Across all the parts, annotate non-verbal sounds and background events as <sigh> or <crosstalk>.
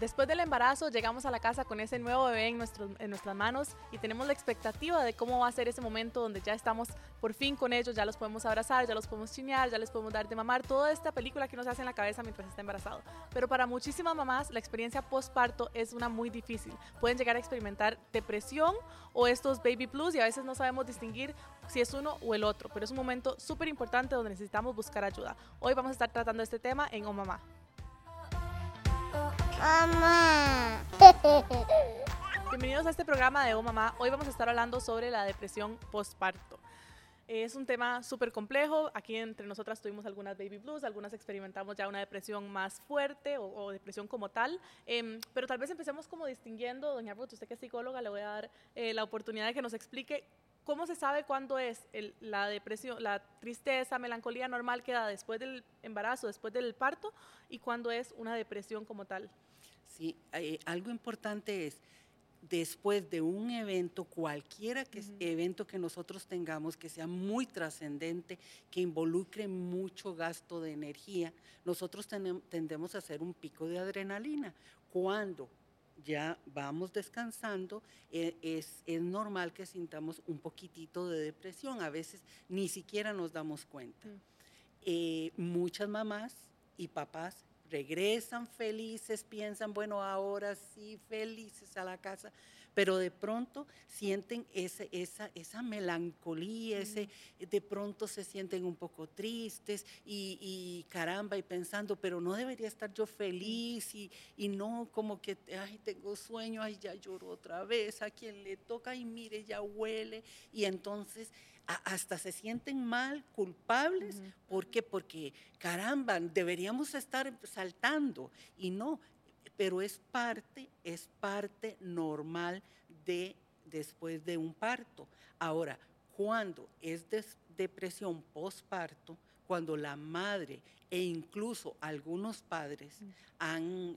Después del embarazo llegamos a la casa con ese nuevo bebé en, en nuestras manos y tenemos la expectativa de cómo va a ser ese momento donde ya estamos por fin con ellos, ya los podemos abrazar, ya los podemos chinear, ya les podemos dar de mamar, toda esta película que nos hace en la cabeza mientras está embarazado. Pero para muchísimas mamás la experiencia postparto es una muy difícil. Pueden llegar a experimentar depresión o estos baby blues y a veces no sabemos distinguir si es uno o el otro, pero es un momento súper importante donde necesitamos buscar ayuda. Hoy vamos a estar tratando este tema en Oh Mamá. Mamá. <laughs> Bienvenidos a este programa de Oh Mamá. Hoy vamos a estar hablando sobre la depresión postparto. Es un tema súper complejo. Aquí entre nosotras tuvimos algunas baby blues, algunas experimentamos ya una depresión más fuerte o, depresión como tal. Em, pero tal vez empecemos como distinguiendo, doña Ruth, usted que es psicóloga, le voy a dar eh, la oportunidad de que nos explique cómo se sabe cuándo es la depresión, la tristeza, melancolía normal que da después del embarazo, después del parto, y cuándo es una depresión como tal. Sí, eh, algo importante es, después de un evento, cualquiera que evento que nosotros tengamos que sea muy trascendente, que involucre mucho gasto de energía, nosotros tendemos a hacer un pico de adrenalina. Cuando ya vamos descansando, eh, es, normal que sintamos un poquitito de depresión. A veces ni siquiera nos damos cuenta. Mm. Eh, muchas mamás y papás regresan felices, piensan, bueno, ahora sí, felices a la casa, pero de pronto sienten ese, esa, esa melancolía, ese, de pronto se sienten un poco tristes y, caramba, y pensando, pero no debería estar yo feliz y, y, no como que, ay, tengo sueño, ay, ya lloro otra vez, a quien le toca, y mire, ya huele, y entonces hasta se sienten mal, culpables. ¿Por qué? Porque, caramba, deberíamos estar saltando y no, pero es parte, es parte normal de después de un parto. Ahora, cuando es depresión postparto, cuando la madre e incluso algunos padres han,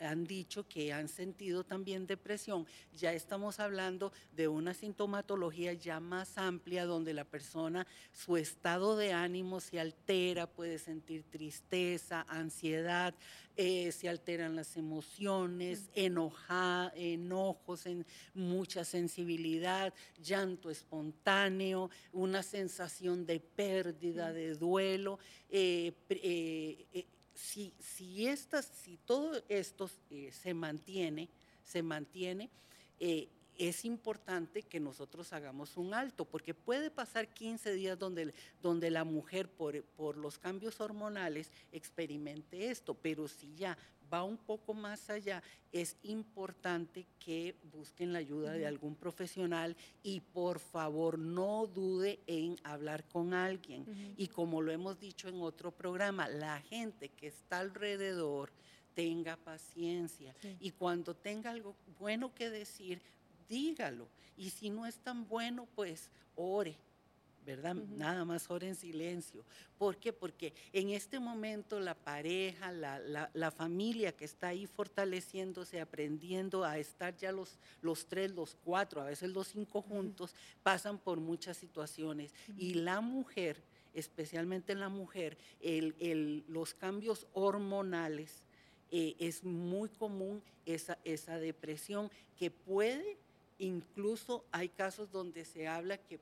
han, dicho que han sentido también depresión. Ya estamos hablando de una sintomatología ya más amplia donde la persona, su estado de ánimo se altera, puede sentir tristeza, ansiedad, eh, se alteran las emociones, enoja, enojos, en mucha sensibilidad, llanto espontáneo, una sensación de pérdida, de duelo. Eh, eh, eh, si, si, estas, si todo esto eh, se mantiene, se mantiene, es importante que nosotros hagamos un alto, porque puede pasar 15 días donde, donde la mujer por, por los cambios hormonales experimente esto, pero si ya va un poco más allá, es importante que busquen la ayuda de algún profesional y por favor no dude en hablar con alguien. Y como lo hemos dicho en otro programa, la gente que está alrededor tenga paciencia. Y cuando tenga algo bueno que decir, dígalo. Y si no es tan bueno, pues ore ¿verdad? Nada más ora en silencio. ¿Por qué? Porque en este momento la pareja, la, familia que está ahí fortaleciéndose, aprendiendo a estar ya los, los tres, los cuatro, a veces los cinco juntos, pasan por muchas situaciones. Y la mujer, especialmente la mujer, el, los cambios hormonales, eh, es muy común esa, esa depresión que puede Incluso hay casos donde se habla que,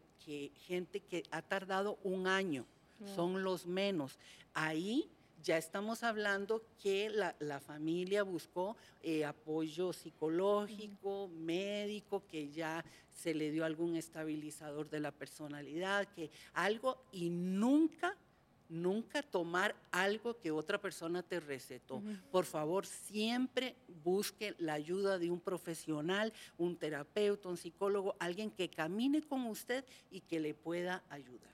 gente que ha tardado un año, son los menos. Ahí ya estamos hablando que la, familia buscó eh, apoyo psicológico, médico, que ya se le dio algún estabilizador de la personalidad, que algo, y nunca nunca tomar algo que otra persona te recetó. Por favor, siempre busque la ayuda de un profesional, un terapeuta, un psicólogo, alguien que camine con usted y que le pueda ayudar.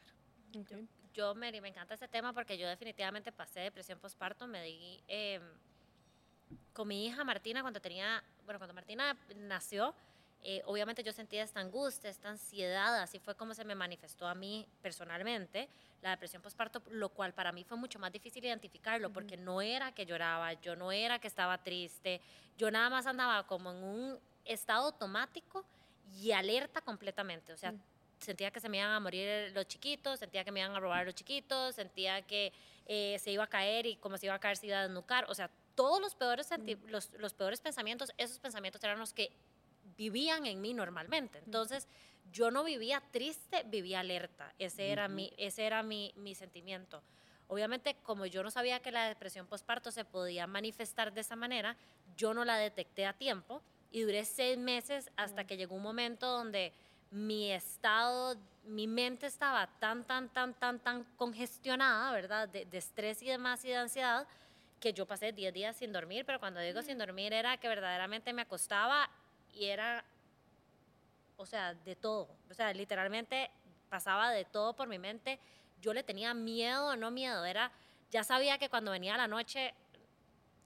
Yo, Mary, me encanta este tema porque yo definitivamente pasé depresión postparto, me di em, con mi hija Martina cuando tenía, bueno, cuando Martina nació, eh, obviamente yo sentía esta angustia, esta ansiedad, así fue como se me manifestó a mí personalmente la depresión postparto, lo cual para mí fue mucho más difícil identificarlo porque no era que lloraba, yo no era que estaba triste, yo nada más andaba como en un estado automático y alerta completamente, o sea, sentía que se me iban a morir los chiquitos, sentía que me iban a robar los chiquitos, sentía que eh, se iba a caer y como se iba a caer se iba a desnucar, o sea, todos los peores, los, los peores pensamientos, esos pensamientos eran los que vivían en mí normalmente. Entonces, yo no vivía triste, vivía alerta. Ese era, mi, ese era mi, mi sentimiento. Obviamente, como yo no sabía que la depresión postparto se podía manifestar de esa manera, yo no la detecté a tiempo y duré seis meses hasta que llegó un momento donde mi estado, mi mente estaba tan, tan, tan, tan, tan congestionada, ¿verdad? De, estrés y demás y de ansiedad, que yo pasé 10 días sin dormir, pero cuando digo sin dormir era que verdaderamente me acostaba y era, o sea, de todo. O sea, literalmente pasaba de todo por mi mente. Yo le tenía miedo, no miedo, era, ya sabía que cuando venía la noche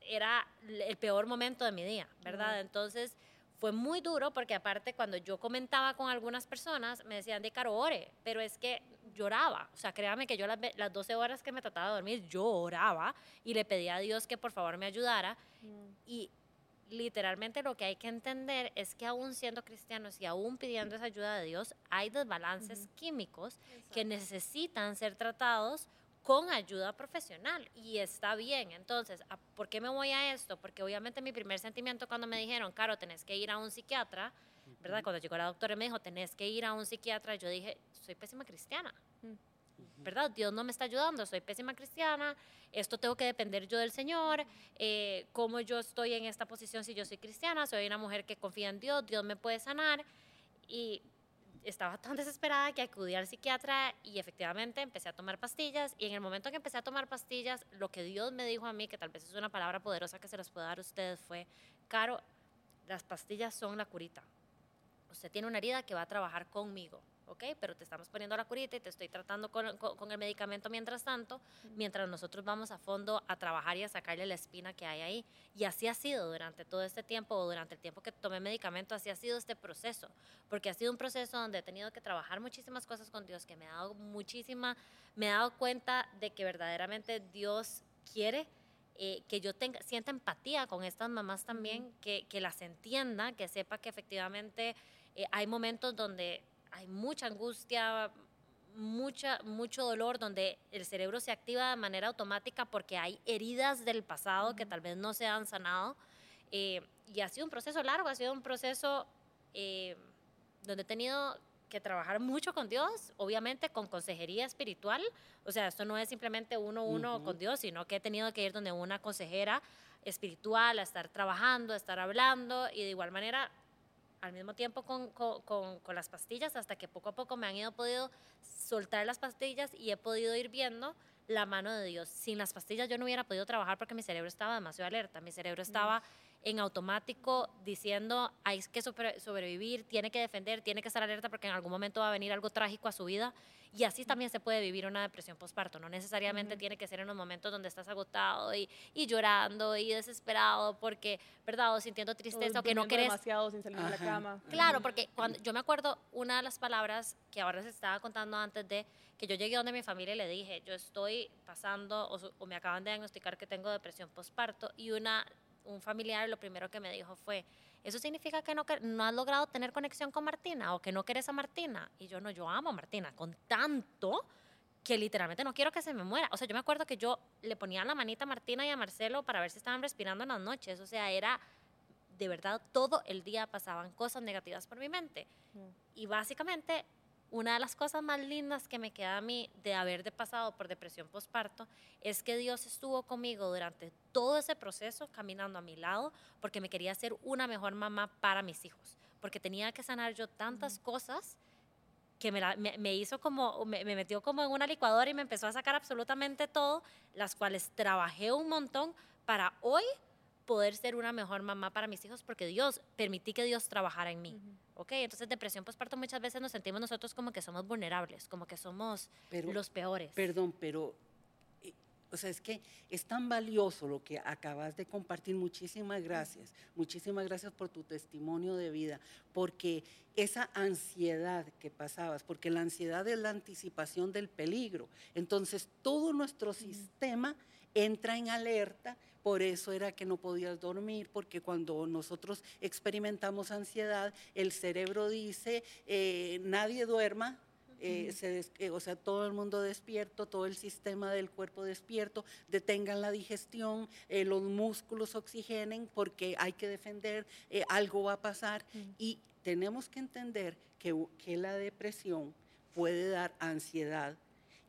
era el peor momento de mi día, ¿verdad? Entonces fue muy duro porque aparte cuando yo comentaba con algunas personas me decían de caro ore, pero es que lloraba, o sea, créame que yo las, las 12 horas que me trataba de dormir, yo oraba y le pedía a Dios que por favor me ayudara y literalmente lo que hay que entender es que aún siendo cristianos y aún pidiendo esa ayuda de Dios, hay desbalances químicos que necesitan ser tratados con ayuda profesional y está bien. Entonces, ¿por qué me voy a esto? Porque obviamente mi primer sentimiento cuando me dijeron, Caro, tenés que ir a un psiquiatra, ¿verdad? Cuando llegó la doctora y me dijo, tenés que ir a un psiquiatra, yo dije, soy pésima cristiana. ¿Verdad? Dios no me está ayudando, soy pésima cristiana, esto tengo que depender yo del Señor, eh, cómo yo estoy en esta posición si yo soy cristiana, soy una mujer que confía en Dios, Dios me puede sanar. Y estaba tan <laughs> desesperada que acudí al psiquiatra y efectivamente empecé a tomar pastillas y en el momento que empecé a tomar pastillas, lo que Dios me dijo a mí, que tal vez es una palabra poderosa que se los pueda dar a ustedes, fue, Caro, las pastillas son la curita. Usted tiene una herida que va a trabajar conmigo. ¿Ok? Pero te estamos poniendo la curita y te estoy tratando con, el medicamento mientras tanto, mientras nosotros vamos a fondo a trabajar y a sacarle la espina que hay ahí. Y así ha sido durante todo este tiempo, o durante el tiempo que tomé medicamento, así ha sido este proceso, porque ha sido un proceso donde he tenido que trabajar muchísimas cosas con Dios, que me ha dado muchísima, me he dado cuenta de que verdaderamente Dios quiere. Eh, que yo tenga, sienta empatía con estas mamás también, que, que, las entienda, que sepa que efectivamente eh, hay momentos donde hay mucha angustia, mucha, mucho dolor, donde el cerebro se activa de manera automática porque hay heridas del pasado que tal vez no se han sanado. Eh, y ha sido un proceso largo, ha sido un proceso eh, donde he tenido que trabajar mucho con Dios, obviamente con consejería espiritual. O sea, esto no es simplemente uno a uno con Dios, sino que he tenido que ir donde una consejera espiritual, a estar trabajando, a estar hablando y de igual manera al mismo tiempo con, con, con, las pastillas hasta que poco a poco me han ido podido soltar las pastillas y he podido ir viendo la mano de Dios. Sin las pastillas yo no hubiera podido trabajar porque mi cerebro estaba demasiado alerta, mi cerebro estaba en automático diciendo hay que sobrevivir, tiene que defender, tiene que estar alerta porque en algún momento va a venir algo trágico a su vida. Y así también se puede vivir una depresión postparto. No necesariamente tiene que ser en los momentos donde estás agotado y, y llorando y desesperado porque, ¿verdad? O sintiendo tristeza o, que no querés. demasiado sin salir de la cama. Claro, porque cuando yo me acuerdo una de las palabras que ahora se estaba contando antes de que yo llegué donde mi familia y le dije, yo estoy pasando o, o me acaban de diagnosticar que tengo depresión postparto y una un familiar lo primero que me dijo fue, ¿eso significa que no, no has logrado tener conexión con Martina o que no quieres a Martina? Y yo no, yo amo a Martina con tanto que literalmente no quiero que se me muera. O sea, yo me acuerdo que yo le ponía la manita a Martina y a Marcelo para ver si estaban respirando en las noches. O sea, era de verdad todo el día pasaban cosas negativas por mi mente. Mm. Y básicamente una de las cosas más lindas que me queda a mí de haber de pasado por depresión postparto es que Dios estuvo conmigo durante todo ese proceso caminando a mi lado porque me quería ser una mejor mamá para mis hijos, porque tenía que sanar yo tantas cosas que me, hizo como, me, me, metió como en una licuadora y me empezó a sacar absolutamente todo, las cuales trabajé un montón para hoy poder ser una mejor mamá para mis hijos porque Dios, permití que Dios trabajara en mí. ¿Ok? Entonces, depresión postparto muchas veces nos sentimos nosotros como que somos vulnerables, como que somos los peores. Perdón, pero, eh, o sea, es que es tan valioso lo que acabas de compartir. Muchísimas gracias. Muchísimas gracias por tu testimonio de vida, porque esa ansiedad que pasabas, porque la ansiedad es la anticipación del peligro. Entonces, todo nuestro sistema entra en alerta por eso era que no podías dormir, porque cuando nosotros experimentamos ansiedad, el cerebro dice, eh, nadie duerma, eh, se des- eh, o sea, todo el mundo despierto, todo el sistema del cuerpo despierto, detengan la digestión, eh, los músculos oxigenen porque hay que defender, algo va a pasar. Y tenemos que entender que la depresión puede dar ansiedad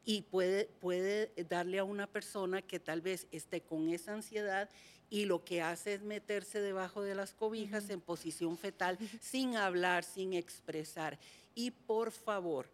y puede, puede darle a una persona que tal vez esté con esa ansiedad y lo que hace es meterse debajo de las cobijas en posición fetal <laughs> sin hablar, sin expresar. Y por favor,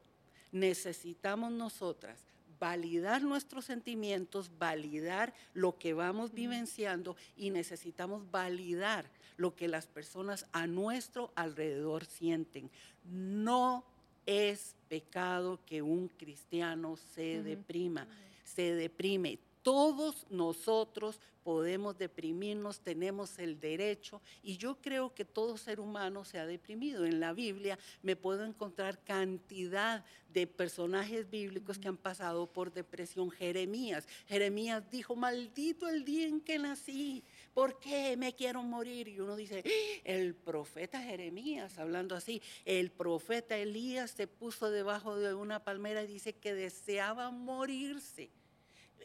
necesitamos nosotras validar nuestros sentimientos, validar lo que vamos vivenciando y necesitamos validar lo que las personas a nuestro alrededor sienten. No es pecado que un cristiano se deprima, se deprime. Todos nosotros podemos deprimirnos, tenemos el derecho y yo creo que todo ser humano se ha deprimido. En la Biblia me puedo encontrar cantidad de personajes bíblicos que han pasado por depresión. Jeremías, Jeremías dijo, maldito el día en que nací, ¿por qué me quiero morir? Y uno dice, el profeta Jeremías, hablando así, el profeta Elías se puso debajo de una palmera y dice que deseaba morirse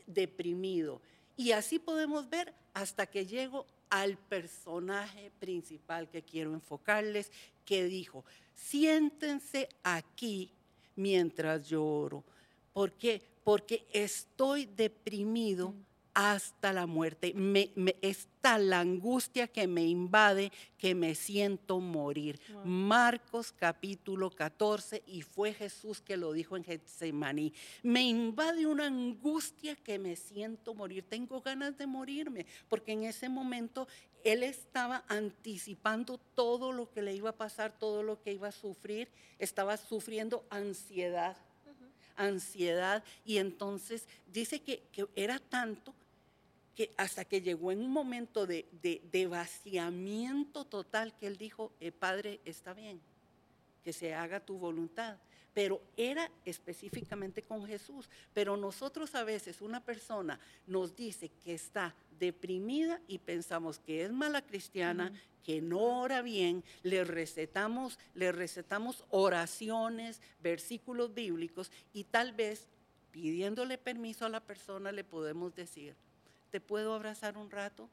deprimido. Y así podemos ver hasta que llego al personaje principal que quiero enfocarles, que dijo, siéntense aquí mientras yo oro. ¿Por qué? Porque estoy deprimido hasta la muerte. Me, me- está la angustia que me invade, que me siento morir. Wow. Marcos capítulo 14, y fue Jesús que lo dijo en Getsemaní. Me invade una angustia que me siento morir. Tengo ganas de morirme, porque en ese momento él estaba anticipando todo lo que le iba a pasar, todo lo que iba a sufrir. Estaba sufriendo ansiedad ansiedad y entonces dice que, que era tanto que hasta que llegó en un momento de, de- de vaciamiento total que él dijo, "Eh, Padre, está bien, que se haga tu voluntad. Pero era específicamente con Jesús. Pero nosotros a veces, una persona nos dice que está deprimida y pensamos que es mala cristiana, que no ora bien, le recetamos, le recetamos oraciones, versículos bíblicos y tal vez pidiéndole permiso a la persona le podemos decir, ¿te puedo abrazar un rato?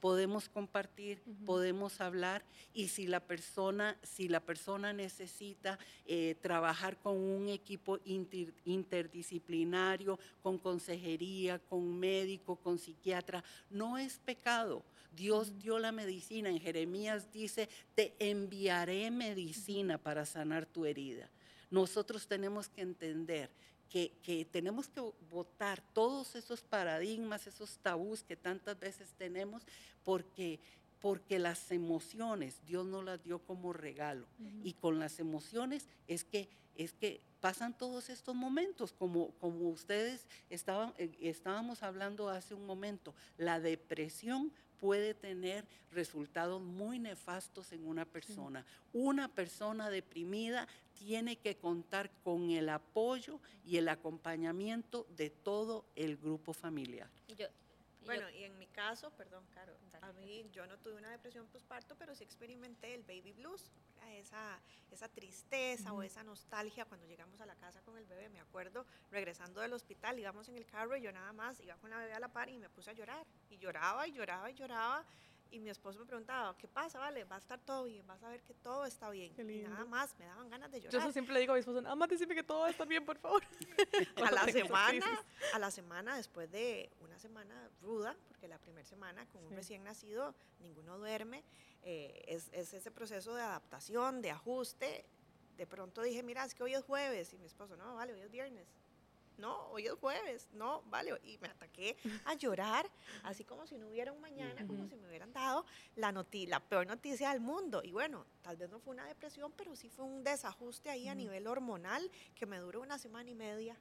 Podemos compartir, podemos hablar y si la persona, si la persona necesita eh, trabajar con un equipo inter- interdisciplinario, con consejería, con médico, con psiquiatra, no es pecado. Dios dio la medicina. En Jeremías dice, te enviaré medicina para sanar tu herida. Nosotros tenemos que entender que, que tenemos que votar todos esos paradigmas, esos tabús que tantas veces tenemos, porque, porque las emociones Dios nos las dio como regalo. Y con las emociones es que, es que pasan todos estos momentos, como, como ustedes estaban, eh, estábamos hablando hace un momento. La depresión puede tener resultados muy nefastos en una persona. Una persona deprimida tiene que contar con el apoyo y el acompañamiento de todo el grupo familiar. Yo- Bueno, y en mi caso, perdón, Caro, a mí yo no tuve una depresión postparto, pero sí experimenté el baby blues, ¿verdad? esa, esa tristeza o esa nostalgia cuando llegamos a la casa con el bebé. Me acuerdo regresando del hospital, íbamos en el carro y yo nada más iba con la bebé a la par y me puse a llorar. Y lloraba y lloraba y lloraba. Y mi esposo me preguntaba, ¿qué pasa? Vale, va a estar todo bien, vas a ver que todo está bien. Qué Y nada más me daban ganas de Yo llorar. eso siempre le digo a mi esposo, nada más decime que todo va a estar bien, por favor. <laughs> <laughs> a la semana, a la semana después de una semana ruda, porque la primera semana con un recién nacido ninguno duerme, eh, es, es ese proceso de adaptación, de ajuste. De pronto dije, mira, es que hoy es jueves y mi esposo, no, vale, hoy es viernes. No, hoy es jueves, no, vale, y me ataqué a llorar, así como si no hubiera un mañana, como si me hubieran dado la, noti la peor noticia del mundo. Y bueno, tal vez no fue una depresión, pero sí fue un desajuste ahí a nivel hormonal que me duró una semana y media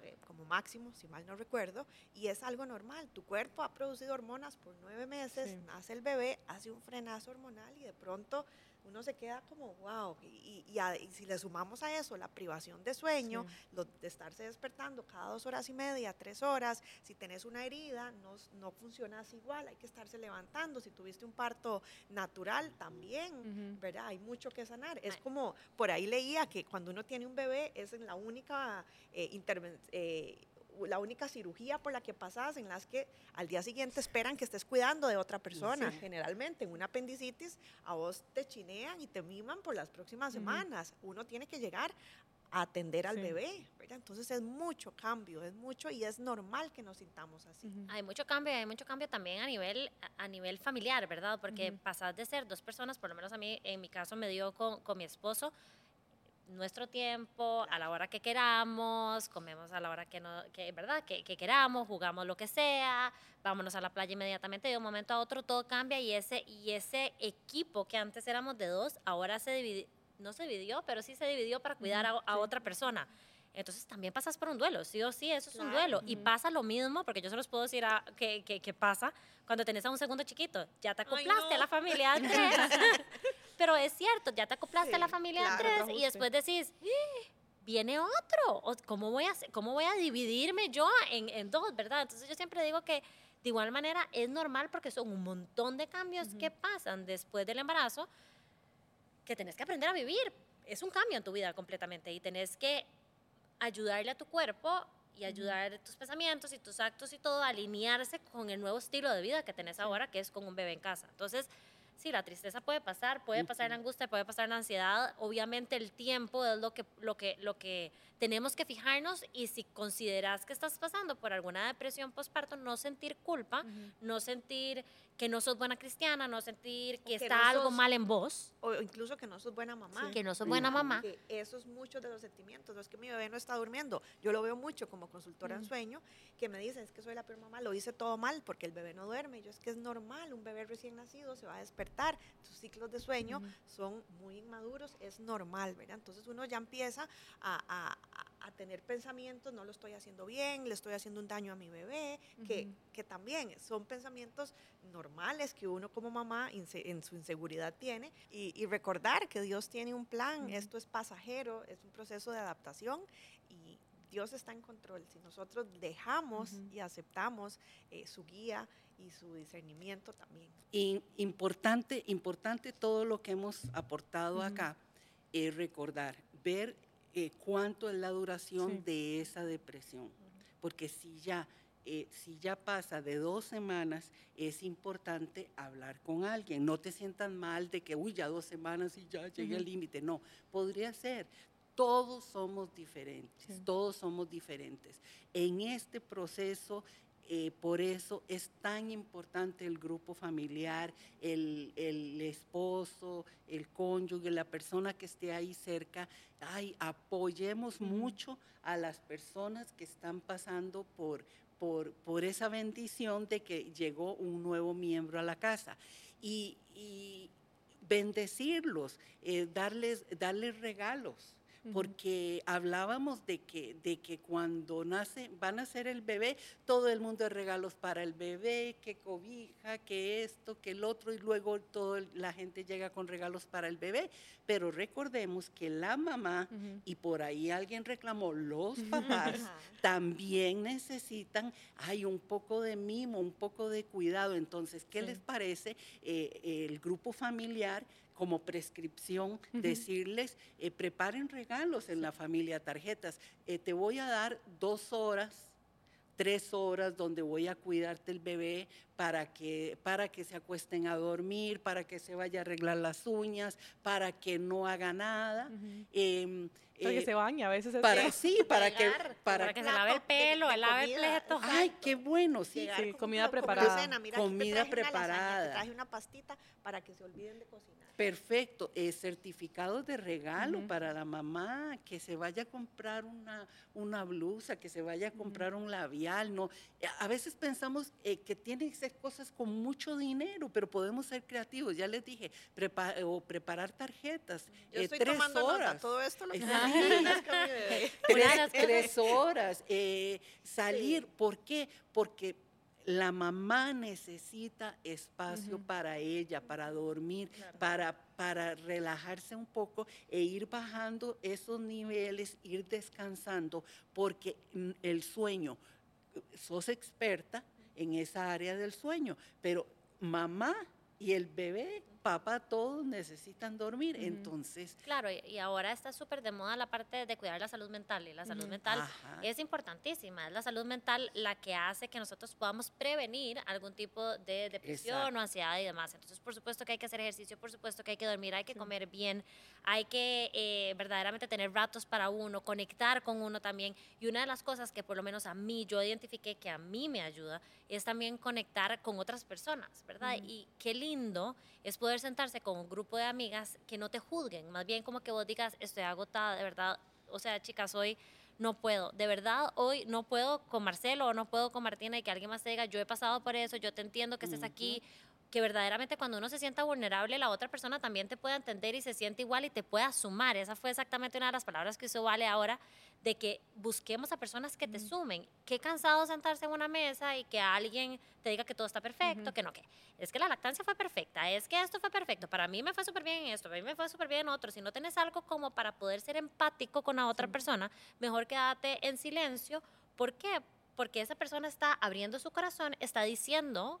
eh, como máximo, si mal no recuerdo, y es algo normal. Tu cuerpo ha producido hormonas por nueve meses, Sí. nace el bebé, hace un frenazo hormonal y de pronto uno se queda como, wow, y, y, a- y si le sumamos a eso la privación de sueño, lo de estarse despertando cada dos horas y media, tres horas, si tenés una herida, no, no funcionas igual, hay que estarse levantando, si tuviste un parto natural también. ¿verdad? Hay mucho que sanar. Es como, por ahí leía que cuando uno tiene un bebé es en la única eh, interven- eh, la única cirugía por la que pasas en las que al día siguiente esperan que estés cuidando de otra persona. Sí. Generalmente en una apendicitis a vos te chinean y te miman por las próximas semanas. Uno tiene que llegar a atender al Sí. bebé, ¿verdad? Entonces es mucho cambio, es mucho y es normal que nos sintamos así. Hay mucho cambio, hay mucho cambio también a nivel, a- nivel familiar, ¿verdad? Porque pasás de ser dos personas, por lo menos a mí, en mi caso me dio con, con mi esposo, nuestro tiempo, a la hora que queramos, comemos a la hora que, no, que ¿verdad? Que, que queramos, jugamos lo que sea, vámonos a la playa inmediatamente, de un momento a otro todo cambia y ese, y ese equipo que antes éramos de dos, ahora se dividió, no se dividió, pero sí se dividió para cuidar a, a sí. otra persona. Entonces también pasas por un duelo, sí o sí, eso es un duelo. Y pasa lo mismo, porque yo se los puedo decir a, que, que, que pasa cuando tenés a un segundo chiquito. Ya te Ay, acoplaste a la familia de tres. <laughs> <laughs> Pero es cierto, ya te acoplaste a la Sí, familia de claro, tres otro y después decís, "Eh, viene otro. ¿Cómo voy, a, ¿Cómo voy a dividirme yo en, en dos, verdad? Entonces yo siempre digo que de igual manera es normal porque son un montón de cambios que pasan después del embarazo que tenés que aprender a vivir. Es un cambio en tu vida completamente y tenés que ayudarle a tu cuerpo y ayudar a tus pensamientos y tus actos y todo a alinearse con el nuevo estilo de vida que tenés ahora, que es con un bebé en casa. Entonces, sí, la tristeza puede pasar, puede pasar la angustia, puede pasar la ansiedad. Obviamente el tiempo es lo que, lo que, lo que tenemos que fijarnos y si consideras que estás pasando por alguna depresión postparto, no sentir culpa, Ujú. no sentir que no sos buena cristiana, no sentir que, que está no algo sos- mal en vos, O incluso que no sos buena mamá. que no sos buena mamá. que esos muchos de los sentimientos, no es que mi bebé no está durmiendo, yo lo veo mucho como consultora en Mm. sueño, que me dicen, es que soy la peor mamá, lo hice todo mal porque el bebé no duerme, yo es que es normal, un bebé recién nacido se va a despertar, sus ciclos de sueño Ujú. son muy inmaduros, es normal, ¿verdad? Entonces uno ya empieza a, a- a- a tener pensamientos, no lo estoy haciendo bien, le estoy haciendo un daño a mi bebé, que, Ujú. que también son pensamientos normales que uno como mamá inse- en su inseguridad tiene y, y recordar que Dios tiene un plan, Ujú. esto es pasajero, es un proceso de adaptación y Dios está en control. Si nosotros dejamos Ujú. y aceptamos eh, su guía y su discernimiento también. Y importante, importante todo lo que hemos aportado acá, es recordar, ver eh, cuánto es la duración Sí. de esa depresión. Porque si ya, eh, si ya pasa de dos semanas, es importante hablar con alguien. No te sientas mal de que, uy, ya dos semanas y ya llegué al límite. No, podría ser. Todos somos diferentes, Sí. todos somos diferentes. En este proceso, eh, por eso es tan importante el grupo familiar, el, el esposo, el cónyuge, la persona que esté ahí cerca. Ay, apoyemos mucho a las personas que están pasando por, por, por esa bendición de que llegó un nuevo miembro a la casa. Y, y bendecirlos, eh, darles, darles regalos Porque hablábamos de que, de que cuando nace, va a nacer el bebé, todo el mundo de regalos para el bebé, que cobija, que esto, que el otro, y luego toda la gente llega con regalos para el bebé. Pero recordemos que la mamá, y por ahí alguien reclamó, los papás también necesitan, hay un poco de mimo, un poco de cuidado. Entonces, ¿qué Sí. les parece eh, el grupo familiar? Como prescripción, decirles, eh, preparen regalos en la familia, tarjetas. Eh, te voy a dar dos horas, tres horas donde voy a cuidarte el bebé para que, para que se acuesten a dormir, para que se vaya a arreglar las uñas, para que no haga nada. Para que eh, se bañe, a veces es para, que- sí, <laughs> para que, para, para que se lave el pelo, el lave el comida, pleto. Ay, qué bueno, sí. Comida como- como preparada. cena, mira, aquí te Comida traje una lasaña, preparada. te traje una pastita para que se olviden de cocinar. Perfecto, eh, certificados de regalo para la mamá, que se vaya a comprar una, una blusa, que se vaya a comprar un labial, no. Eh, A veces pensamos eh, que tienen que ser cosas con mucho dinero, pero podemos ser creativos. Ya les dije, prepa- o preparar tarjetas, Yo eh, estoy tres tomando nota, horas. todo esto lo que Tres, tres horas, eh, salir. Sí. ¿Por qué? Porque la mamá necesita espacio para ella, para dormir, para, para relajarse un poco e ir bajando esos niveles, ir descansando, porque mm, el sueño, sos experta en esa área del sueño, pero mamá y el bebé papá, todos necesitan dormir, entonces... Claro, y ahora está súper de moda la parte de cuidar la salud mental, y la salud mental es importantísima, es la salud mental la que hace que nosotros podamos prevenir algún tipo de depresión o ansiedad y demás. Entonces, por supuesto que hay que hacer ejercicio, por supuesto que hay que dormir, hay que comer bien, hay que eh, verdaderamente tener ratos para uno, conectar con uno también. Y una de las cosas que por lo menos a mí, yo identifiqué que a mí me ayuda, es también conectar con otras personas, ¿verdad? Y qué lindo es poder sentarse con un grupo de amigas que no te juzguen, más bien como que vos digas, estoy agotada, de verdad, o sea, chicas, hoy no puedo, de verdad, hoy no puedo con Marcelo o no puedo con Martina y que alguien más te diga, yo he pasado por eso, yo te entiendo que estés aquí, que verdaderamente cuando uno se sienta vulnerable, la otra persona también te pueda entender y se siente igual y te pueda sumar. Esa fue exactamente una de las palabras que usó Vale ahora, de que busquemos a personas que te sumen. Qué cansado sentarse en una mesa y que alguien te diga que todo está perfecto, que no, que es que la lactancia fue perfecta, es que esto fue perfecto, para mí me fue súper bien en esto, para mí me fue súper bien en otro. Si no tienes algo como para poder ser empático con la otra persona, mejor quédate en silencio. ¿Por qué? Porque esa persona está abriendo su corazón, está diciendo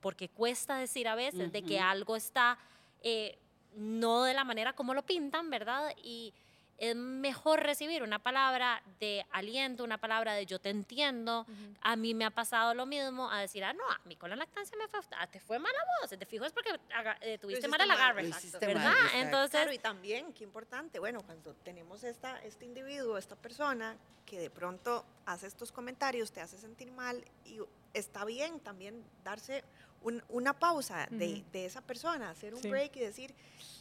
porque cuesta decir a veces de que algo está eh, no de la manera como lo pintan, ¿verdad? Y es mejor recibir una palabra de aliento, una palabra de yo te entiendo, a mí me ha pasado lo mismo, a decir, ah, no, a mí con la lactancia me fue, ah, te fue mala voz, te fijo es porque eh, tuviste mala la agarre, ¿verdad? Entonces, claro, y también, qué importante, bueno, cuando tenemos esta, este individuo, esta persona que de pronto hace estos comentarios, te hace sentir mal y está bien también darse una pausa de, esa persona, hacer un break y decir,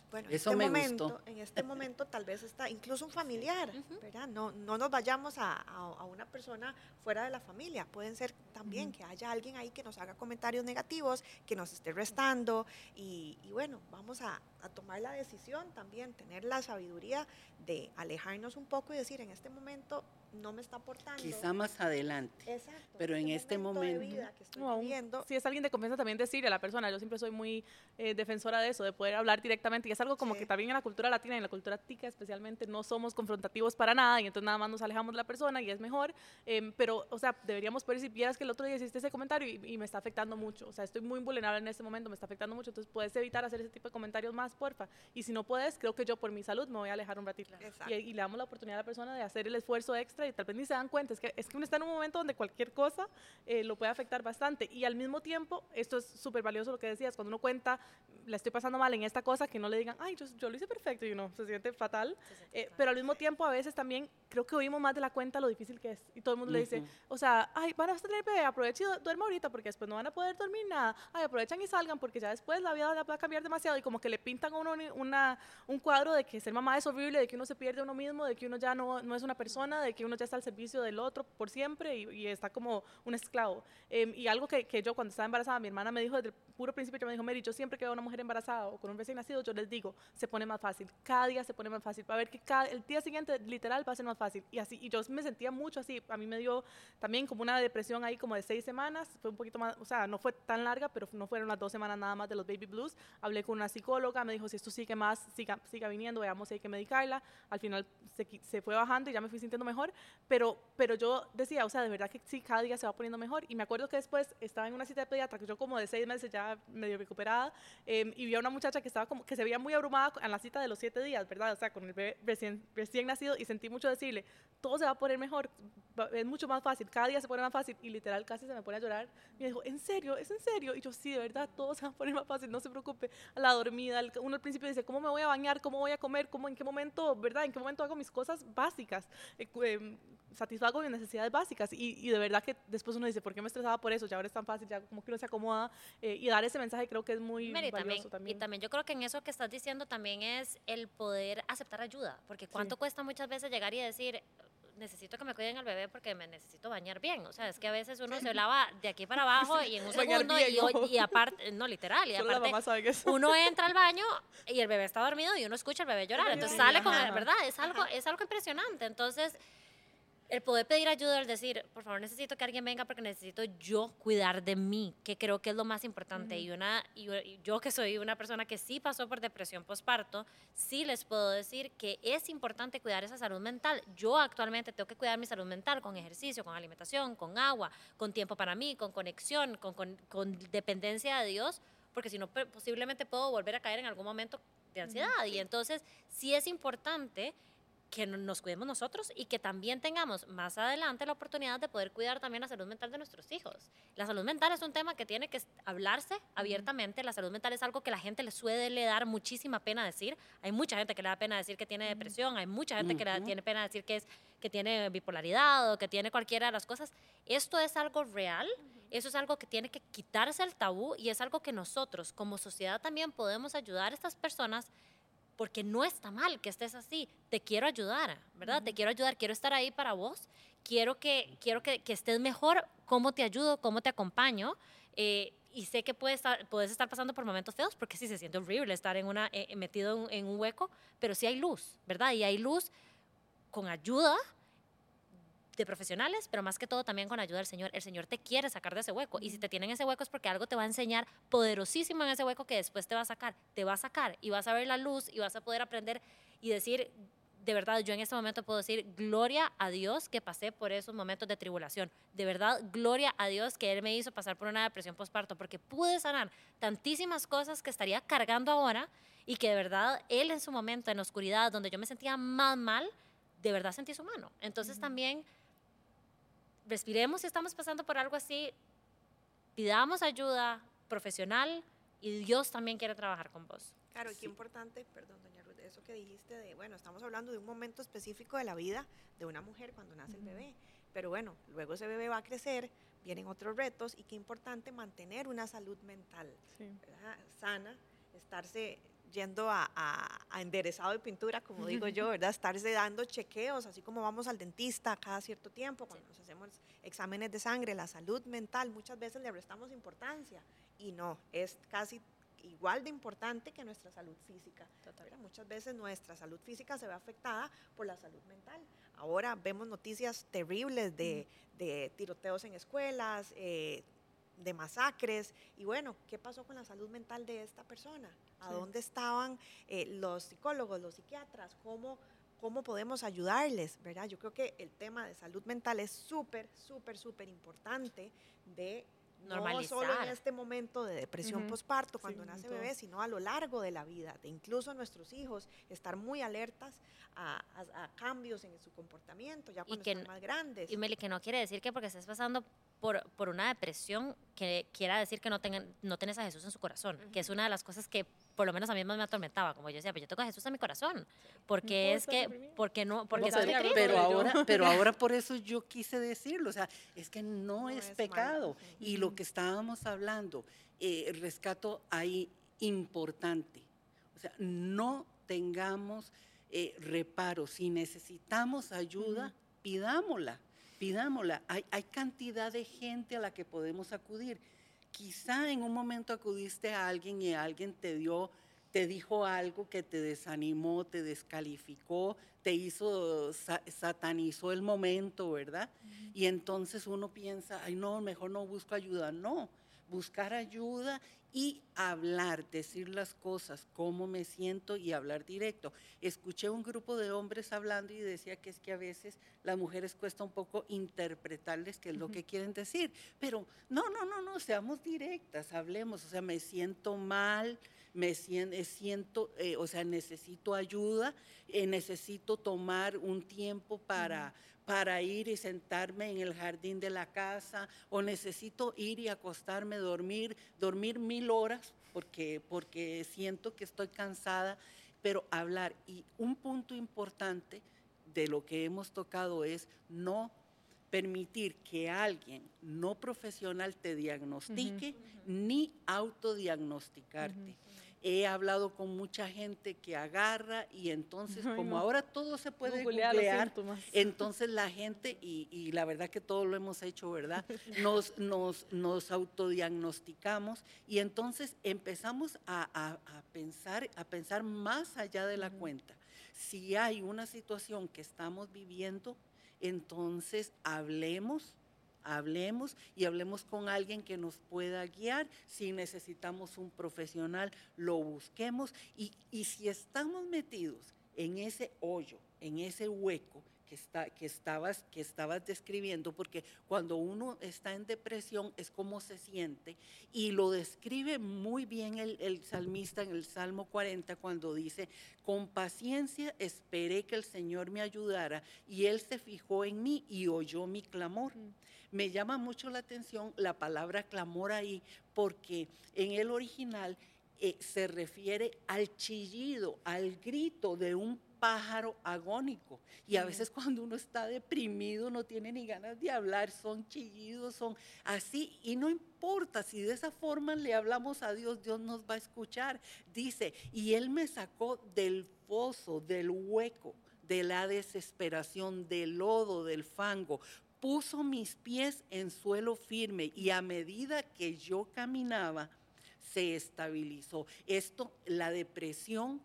bueno, en este, momento, en este momento tal vez está incluso un familiar, ¿verdad? No, no nos vayamos a, a, una persona fuera de la familia, pueden ser también que haya alguien ahí que nos haga comentarios negativos, que nos esté restando y, y bueno, vamos a, a tomar la decisión también, tener la sabiduría de alejarnos un poco y decir, en este momento no me está aportando. Quizá más adelante. Exacto. Pero en este momento. si es alguien de confianza, también decirle a la persona. Yo siempre soy muy eh, defensora de eso, de poder hablar directamente. Y es algo como que también en la cultura latina y en la cultura tica, especialmente, no somos confrontativos para nada. Y entonces nada más nos alejamos de la persona y es mejor. Em, pero, o sea, deberíamos poder, si vieras que el otro día hiciste ese comentario y, me está afectando mucho. O sea, estoy muy vulnerable en este momento, me está afectando mucho. Entonces puedes evitar hacer ese tipo de comentarios más, porfa. Y si no puedes, creo que yo por mi salud me voy a alejar un ratito. Y, y, le damos la oportunidad a la persona de hacer el esfuerzo extra y tal vez ni se dan cuenta. Es que, es que uno está en un momento donde cualquier cosa eh, lo puede afectar bastante. Y al mismo tiempo, esto es súper valioso lo que decías, cuando uno cuenta, la estoy pasando mal en esta cosa, que no le digan, ay, yo, yo lo hice perfecto y uno se siente fatal. Eh, pero al mismo tiempo, a veces también creo que oímos más de la cuenta lo difícil que es. Y todo el mundo le dice, o sea, ay, van a tener bebé, aprovechen y duerma ahorita porque después no van a poder dormir nada. Ay, aprovechan y salgan porque ya después la vida va a cambiar demasiado. Y como que le pintan a uno una, un cuadro de que ser mamá es horrible, de que uno se pierde a uno mismo, de que uno ya no, no es una persona, de que uno ya está al servicio del otro por siempre y, está como un esclavo. Em, y algo que, que, yo cuando estaba embarazada, mi hermana me dijo desde el puro principio, me dijo, Mary, yo siempre que veo a una mujer embarazada o con un recién nacido, yo les digo, se pone más fácil. Cada día se pone más fácil. Para ver que cada, el día siguiente, literal, va a ser más fácil. Y así, y yo me sentía mucho así. A mí me dio también como una depresión ahí como de seis semanas. Fue un poquito más, o sea, no fue tan larga, pero no fueron las dos semanas nada más de los baby blues. Hablé con una psicóloga, me dijo, si esto sigue más, siga, siga viniendo, veamos si hay que medicarla. Al final se, se fue bajando y ya me fui sintiendo mejor. Pero, pero yo decía, o sea, de verdad que sí, cada día se va poniendo mejor. Y me acuerdo que después estaba en una cita de pediatra, que yo como de seis meses ya medio recuperada, em, y vi a una muchacha que estaba como, que se veía muy abrumada en la cita de los siete días, ¿verdad? O sea, con el bebé recién, recién nacido, y sentí mucho decirle, todo se va a poner mejor, es mucho más fácil, cada día se pone más fácil, y literal casi se me pone a llorar. Me dijo, ¿en serio? ¿Es en serio? Y yo, sí, de verdad, todo se va a poner más fácil, no se preocupe. La dormida, uno al principio dice, ¿cómo me voy a bañar? ¿Cómo voy a comer? ¿Cómo, ¿En qué momento, verdad? ¿En qué momento hago mis cosas básicas? Eh, satisfago mis necesidades básicas y, y, de verdad que después uno dice, ¿por qué me estresaba por eso? Ya ahora es tan fácil, ya como que uno se acomoda eh, y dar ese mensaje creo que es muy valioso también, Y también yo creo que en eso que estás diciendo también es el poder aceptar ayuda, porque cuánto cuesta muchas veces llegar y decir, necesito que me cuiden al bebé porque me necesito bañar bien. O sea, es que a veces uno se lava de aquí para abajo <laughs> y en un segundo y, y, aparte, no literal, y aparte uno <laughs> entra al baño y el bebé está dormido y uno escucha al bebé llorar. Entonces sale con, ¿verdad? Es algo, es algo impresionante. Entonces El poder pedir ayuda, el decir, por favor, necesito que alguien venga porque necesito yo cuidar de mí, que creo que es lo más importante. y, una, y yo que soy una persona que sí pasó por depresión postparto, sí les puedo decir que es importante cuidar esa salud mental. Yo actualmente tengo que cuidar mi salud mental con ejercicio, con alimentación, con agua, con tiempo para mí, con conexión, con, con, con dependencia de Dios, porque si no, posiblemente puedo volver a caer en algún momento de ansiedad. Y entonces, sí es importante que nos cuidemos nosotros y que también tengamos más adelante la oportunidad de poder cuidar también la salud mental de nuestros hijos. La salud mental es un tema que tiene que hablarse abiertamente. La salud mental es algo que la gente le suele dar muchísima pena decir. Hay mucha gente que le da pena decir que tiene depresión, hay mucha gente que le tiene pena decir que, es, que tiene bipolaridad o que tiene cualquiera de las cosas. Esto es algo real. Eso es algo que tiene que quitarse el tabú y es algo que nosotros como sociedad también podemos ayudar a estas personas porque no está mal que estés así. Te quiero ayudar, ¿verdad? Te quiero ayudar, quiero estar ahí para vos, quiero que, quiero que, que estés mejor, cómo te ayudo, cómo te acompaño. Eh, y sé que puedes estar, puedes estar pasando por momentos feos, porque sí se siente horrible estar en una, eh, metido en, en, un hueco, pero sí hay luz, ¿verdad? Y hay luz con ayuda de profesionales, pero más que todo también con ayuda del Señor. El Señor te quiere sacar de ese hueco. Y si te tienen ese hueco es porque algo te va a enseñar poderosísimo en ese hueco que después te va a sacar. Te va a sacar y vas a ver la luz y vas a poder aprender y decir, de verdad, yo en este momento puedo decir, gloria a Dios que pasé por esos momentos de tribulación. De verdad, gloria a Dios que Él me hizo pasar por una depresión postparto, porque pude sanar tantísimas cosas que estaría cargando ahora y que de verdad Él en su momento, en la oscuridad, donde yo me sentía más mal, de verdad sentí su mano. Entonces también respiremos si estamos pasando por algo así, pidamos ayuda profesional y Dios también quiere trabajar con vos. Claro, y qué importante, perdón, doña Ruth, eso que dijiste de, bueno, estamos hablando de un momento específico de la vida de una mujer cuando nace el bebé, pero bueno, luego ese bebé va a crecer, vienen otros retos y qué importante mantener una salud mental sana, estarse yendo a, enderezado de pintura, como digo yo, <laughs> ¿verdad? Estarse dando chequeos, así como vamos al dentista cada cierto tiempo, cuando nos hacemos exámenes de sangre, la salud mental, muchas veces le restamos importancia y no, es casi igual de importante que nuestra salud física. Muchas veces nuestra salud física se ve afectada por la salud mental. Ahora vemos noticias terribles de, tiroteos en escuelas, eh, de masacres. Y bueno, ¿qué pasó con la salud mental de esta persona? ¿A dónde estaban eh, los psicólogos, los psiquiatras? ¿Cómo, ¿Cómo podemos ayudarles? ¿verdad? Yo creo que el tema de salud mental es súper, súper, súper importante de no solo en este momento de depresión postparto cuando nace bebé, sino a lo largo de la vida, de incluso nuestros hijos estar muy alertas a, cambios en su comportamiento ya cuando están más grandes. Y Meli, que no quiere decir que porque estés pasando por, por una depresión que quiera decir que no, tengan, no tenés a Jesús en su corazón, que es una de las cosas que por lo menos a mí me atormentaba, como yo decía, pero pues yo tengo a Jesús en mi corazón, porque es que, porque no, porque no, pero, pero ahora, <laughs> pero ahora por eso yo quise decirlo, o sea, es que no, es, pecado, y lo que estábamos hablando, eh, rescato ahí importante, o sea, no tengamos eh, reparo, si necesitamos ayuda, pidámosla pidámosla. Hay, hay cantidad de gente a la que podemos acudir. Quizá en un momento acudiste a alguien y alguien te dio, te dijo algo que te desanimó, te descalificó, te hizo, satanizó el momento, ¿verdad? Y entonces uno piensa, ay no, mejor no busco ayuda. No, buscar ayuda y hablar, decir las cosas, cómo me siento y hablar directo. Escuché un grupo de hombres hablando y decía que es que a veces las mujeres cuesta un poco interpretarles qué es lo que quieren decir, pero no, no, no, no, seamos directas, hablemos, o sea, me siento mal, me siento, siento eh, o sea, necesito ayuda, eh, necesito tomar un tiempo para, para ir y sentarme en el jardín de la casa o necesito ir y acostarme, dormir, dormir mil horas porque, porque siento que estoy cansada, pero hablar. Y un punto importante de lo que hemos tocado es no permitir que alguien no profesional te diagnostique ni autodiagnosticarte he hablado con mucha gente que agarra y entonces como ahora todo se puede googlear, <laughs> entonces la gente, y, la verdad que todo lo hemos hecho, ¿verdad? Nos, nos, nos autodiagnosticamos y entonces empezamos a, pensar, a pensar más allá de la cuenta. Si hay una situación que estamos viviendo, entonces hablemos, hablemos y hablemos con alguien que nos pueda guiar. Si necesitamos un profesional, lo busquemos. Y, y si estamos metidos en ese hoyo, en ese hueco, que, está, que, estabas, que estabas describiendo, porque cuando uno está en depresión es como se siente, y lo describe muy bien el, el, salmista en el Salmo 40 cuando dice, con paciencia esperé que el Señor me ayudara, y Él se fijó en mí y oyó mi clamor. Mm. Me llama mucho la atención la palabra clamor ahí, porque en el original eh, se refiere al chillido, al grito de un pájaro agónico. Y a veces cuando uno está deprimido no tiene ni ganas de hablar, son chillidos, son así. Y no importa si de esa forma le hablamos a Dios, Dios nos va a escuchar. Dice, y Él me sacó del foso, del hueco, de la desesperación, del lodo, del fango. Puso mis pies en suelo firme y a medida que yo caminaba, se estabilizó. Esto, la depresión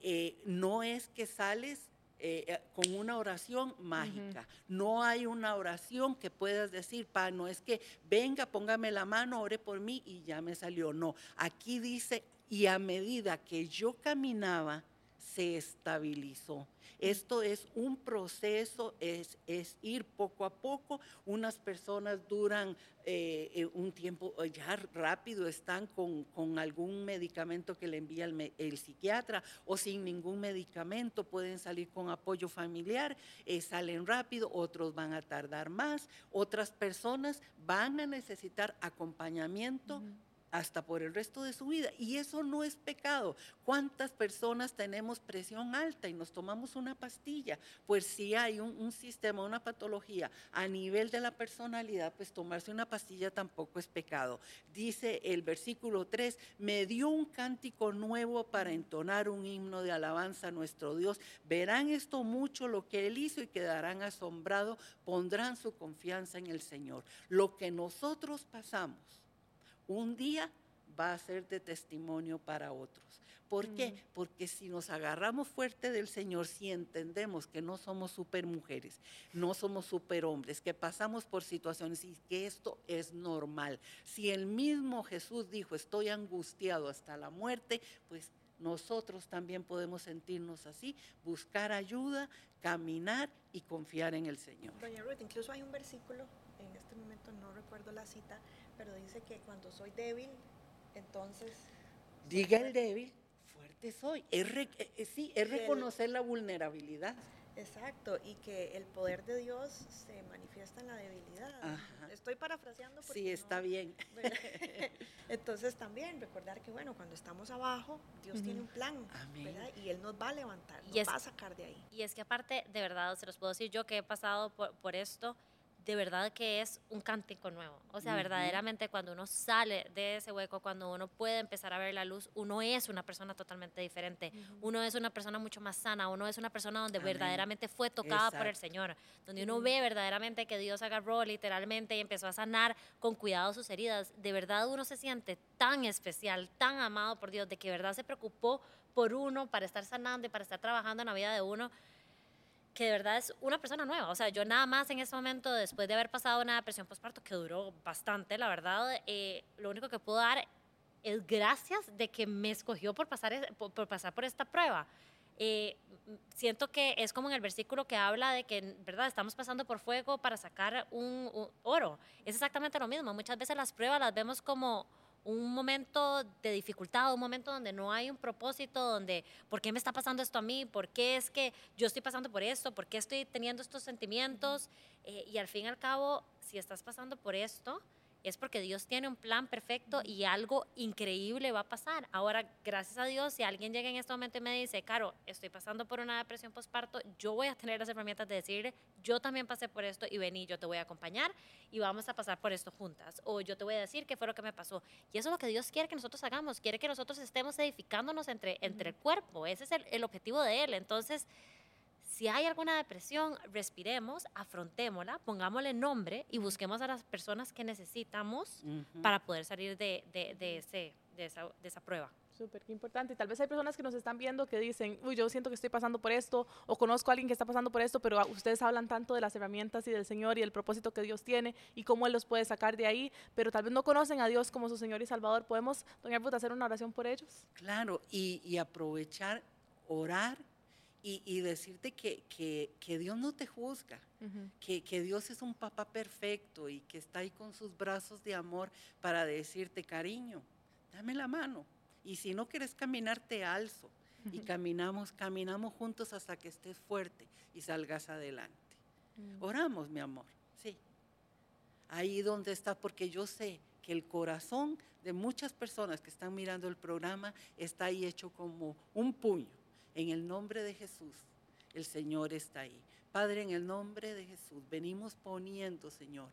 eh, no es que sales eh, eh, con una oración mágica. No hay una oración que puedas decir, pa, no es que venga, póngame la mano, ore por mí y ya me salió. No, aquí dice, y a medida que yo caminaba, se estabilizó. Esto es un proceso, es, es ir poco a poco. Unas personas duran eh, eh, un tiempo eh, ya rápido, están con, con algún medicamento que le envía el, el, psiquiatra o sin ningún medicamento, pueden salir con apoyo familiar, salen rápido, otros van a tardar más, otras personas van a necesitar acompañamiento hasta por el resto de su vida. Y eso no es pecado. ¿Cuántas personas tenemos presión alta y nos tomamos una pastilla? Pues si hay un, sistema, una patología a nivel de la personalidad, pues tomarse una pastilla tampoco es pecado. Dice el versículo 3, me dio un cántico nuevo para entonar un himno de alabanza a nuestro Dios. Verán esto mucho lo que Él hizo y quedarán asombrados, pondrán su confianza en el Señor. Lo que nosotros pasamos un día va a ser de testimonio para otros. ¿Por qué? Porque si nos agarramos fuerte del Señor, si entendemos que no somos supermujeres, no somos superhombres, que pasamos por situaciones y que esto es normal. Si el mismo Jesús dijo, estoy angustiado hasta la muerte, pues nosotros también podemos sentirnos así, buscar ayuda, caminar y confiar en el Señor. Doña Ruth, incluso hay un versículo, en este momento no recuerdo la cita, pero dice que cuando soy débil, entonces... Diga el débil, fuerte soy. Es eh, eh, sí, es reconocer la vulnerabilidad. Exacto, y que el poder de Dios se manifiesta en la debilidad. Estoy parafraseando. Sí, está bien. <laughs> entonces también recordar que, bueno, cuando estamos abajo, Dios tiene un plan, ¿verdad? Y Él nos va a levantar, nos va a sacar de ahí. Y es que aparte, de verdad, se los puedo decir yo que he pasado por, por esto, de verdad que es un cántico nuevo. O sea, verdaderamente cuando uno sale de ese hueco, cuando uno puede empezar a ver la luz, uno es una persona totalmente diferente. Uno es una persona mucho más sana, uno es una persona donde verdaderamente fue tocada por el Señor, donde uno ve verdaderamente que Dios agarró literalmente y empezó a sanar con cuidado sus heridas. De verdad uno se siente tan especial, tan amado por Dios, de que verdad se preocupó por uno para estar sanando y para estar trabajando en la vida de uno que de verdad es una persona nueva. O sea, yo nada más en ese momento, después de haber pasado una depresión postparto que duró bastante, la verdad, eh, lo único que puedo dar es gracias de que me escogió por pasar, por, pasar por esta prueba. Eh, siento que es como en el versículo que habla de que, ¿verdad? Estamos pasando por fuego para sacar un oro. Es exactamente lo mismo. Muchas veces las pruebas las vemos como un momento de dificultad, un momento donde no hay un propósito, donde, ¿por qué me está pasando esto a mí? ¿Por qué es que yo estoy pasando por esto? ¿Por qué estoy teniendo estos sentimientos? Eh, y al fin y al cabo, si estás pasando por esto, es porque Dios tiene un plan perfecto y algo increíble va a pasar. Ahora, gracias a Dios, si alguien llega en este momento y me dice, Caro, estoy pasando por una depresión postparto, yo voy a tener las herramientas de decirle, yo también pasé por esto y vení, yo te voy a acompañar y vamos a pasar por esto juntas. O yo te voy a decir qué fue lo que me pasó. Y eso es lo que Dios quiere que nosotros hagamos, quiere que nosotros estemos edificándonos entre, entre el cuerpo. Ese es el, el objetivo de Él. Entonces, si hay alguna depresión, respiremos, afrontémosla, pongámosle nombre y busquemos a las personas que necesitamos para poder salir de, de, ese, de, esa, de esa prueba. Súper, qué importante. Tal vez hay personas que nos están viendo que dicen, uy, yo siento que estoy pasando por esto, o conozco a alguien que está pasando por esto, pero ustedes hablan tanto de las herramientas y del Señor y el propósito que Dios tiene y cómo Él los puede sacar de ahí, pero tal vez no conocen a Dios como su Señor y Salvador. ¿Podemos, doña Ruth, hacer una oración por ellos? Claro, y, aprovechar, orar y, decirte que, que, Dios no te juzga, que, que, Dios es un papá perfecto y que está ahí con sus brazos de amor para decirte, cariño, dame la mano y si no quieres caminar, te alzo. Y caminamos, caminamos juntos hasta que estés fuerte y salgas adelante. Mm. Oramos, mi amor, sí. Ahí donde está, porque yo sé que el corazón de muchas personas que están mirando el programa está ahí hecho como un puño. En el nombre de Jesús, el Señor está ahí. Padre, en el nombre de Jesús, venimos poniendo, Señor,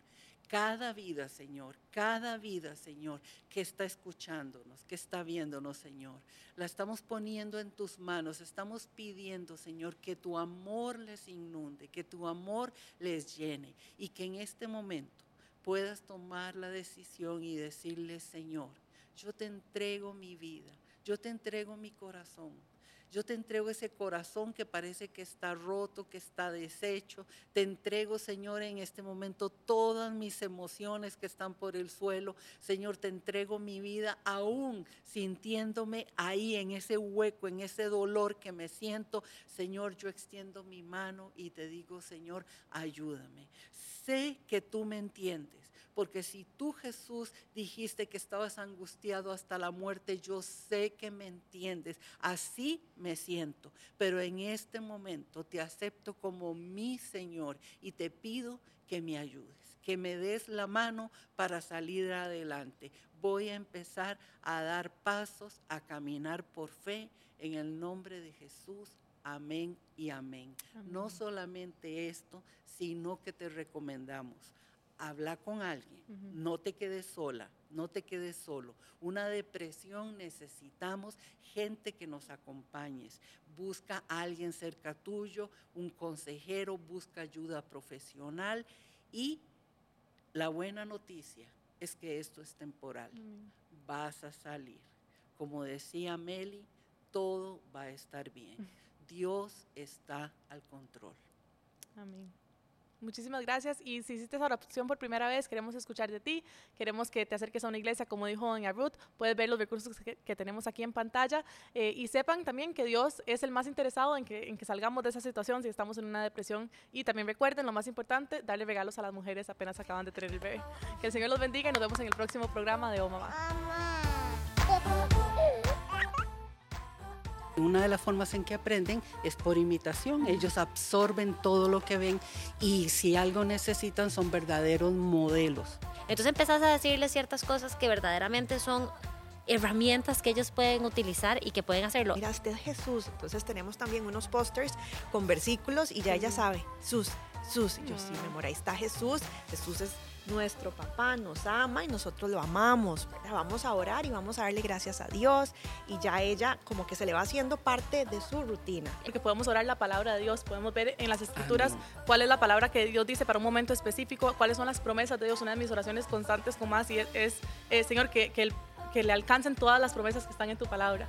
cada vida, Señor, cada vida, Señor, que está escuchándonos, que está viéndonos, Señor. La estamos poniendo en tus manos, estamos pidiendo, Señor, que tu amor les inunde, que tu amor les llene y que en este momento puedas tomar la decisión y decirle, Señor, yo te entrego mi vida, yo te entrego mi corazón. Yo te entrego ese corazón que parece que está roto, que está deshecho. Te entrego, Señor, en este momento todas mis emociones que están por el suelo. Señor, te entrego mi vida aún sintiéndome ahí en ese hueco, en ese dolor que me siento. Señor, yo extiendo mi mano y te digo, Señor, ayúdame. Sé que tú me entiendes porque si tú Jesús dijiste que estabas angustiado hasta la muerte, yo sé que me entiendes, así me siento, pero en este momento te acepto como mi Señor y te pido que me ayudes, que me des la mano para salir adelante. Voy a empezar a dar pasos, a caminar por fe en el nombre de Jesús. Amén y amén. No solamente esto, sino que te recomendamos habla con alguien, no te quedes sola, no te quedes solo. Una depresión necesitamos gente que nos acompañes. Busca a alguien cerca tuyo, un consejero, busca ayuda profesional y la buena noticia es que esto es temporal. Vas a salir. Como decía Meli, todo va a estar bien. <laughs> Dios está al control. Amén. Muchísimas gracias. Y si hiciste esa oración por primera vez, queremos escuchar de ti, queremos que te acerques a una iglesia, como dijo doña Ruth, puedes ver los recursos que, tenemos aquí en pantalla eh, y sepan también que Dios es el más interesado en que, en que salgamos de esa situación si estamos en una depresión. Y también recuerden, lo más importante, darle regalos a las mujeres apenas acaban de tener el bebé. Que el Señor los bendiga y nos vemos en el próximo programa de Oh Mamá. Una de las formas en que aprenden es por imitación. Ellos absorben todo lo que ven y si algo necesitan son verdaderos modelos. Entonces empezás a decirles ciertas cosas que verdaderamente son herramientas que ellos pueden utilizar y que pueden hacerlo. Mira, usted Jesús. Entonces tenemos también unos pósters con versículos y ya ella sabe, Sus, Sus. yo sí, mi amor, ahí está Jesús. Jesús es nuestro papá nos ama y nosotros lo amamos. Vamos a orar y vamos a darle gracias a Dios y ya ella como que se le va haciendo parte de su rutina. Porque podemos orar la palabra de Dios, podemos ver en las escrituras cuál es la palabra que Dios dice para un momento específico, cuáles son las promesas de Dios. Una de mis oraciones constantes como así es, es, eh, Señor, que, que, le alcancen todas las promesas que están en tu palabra.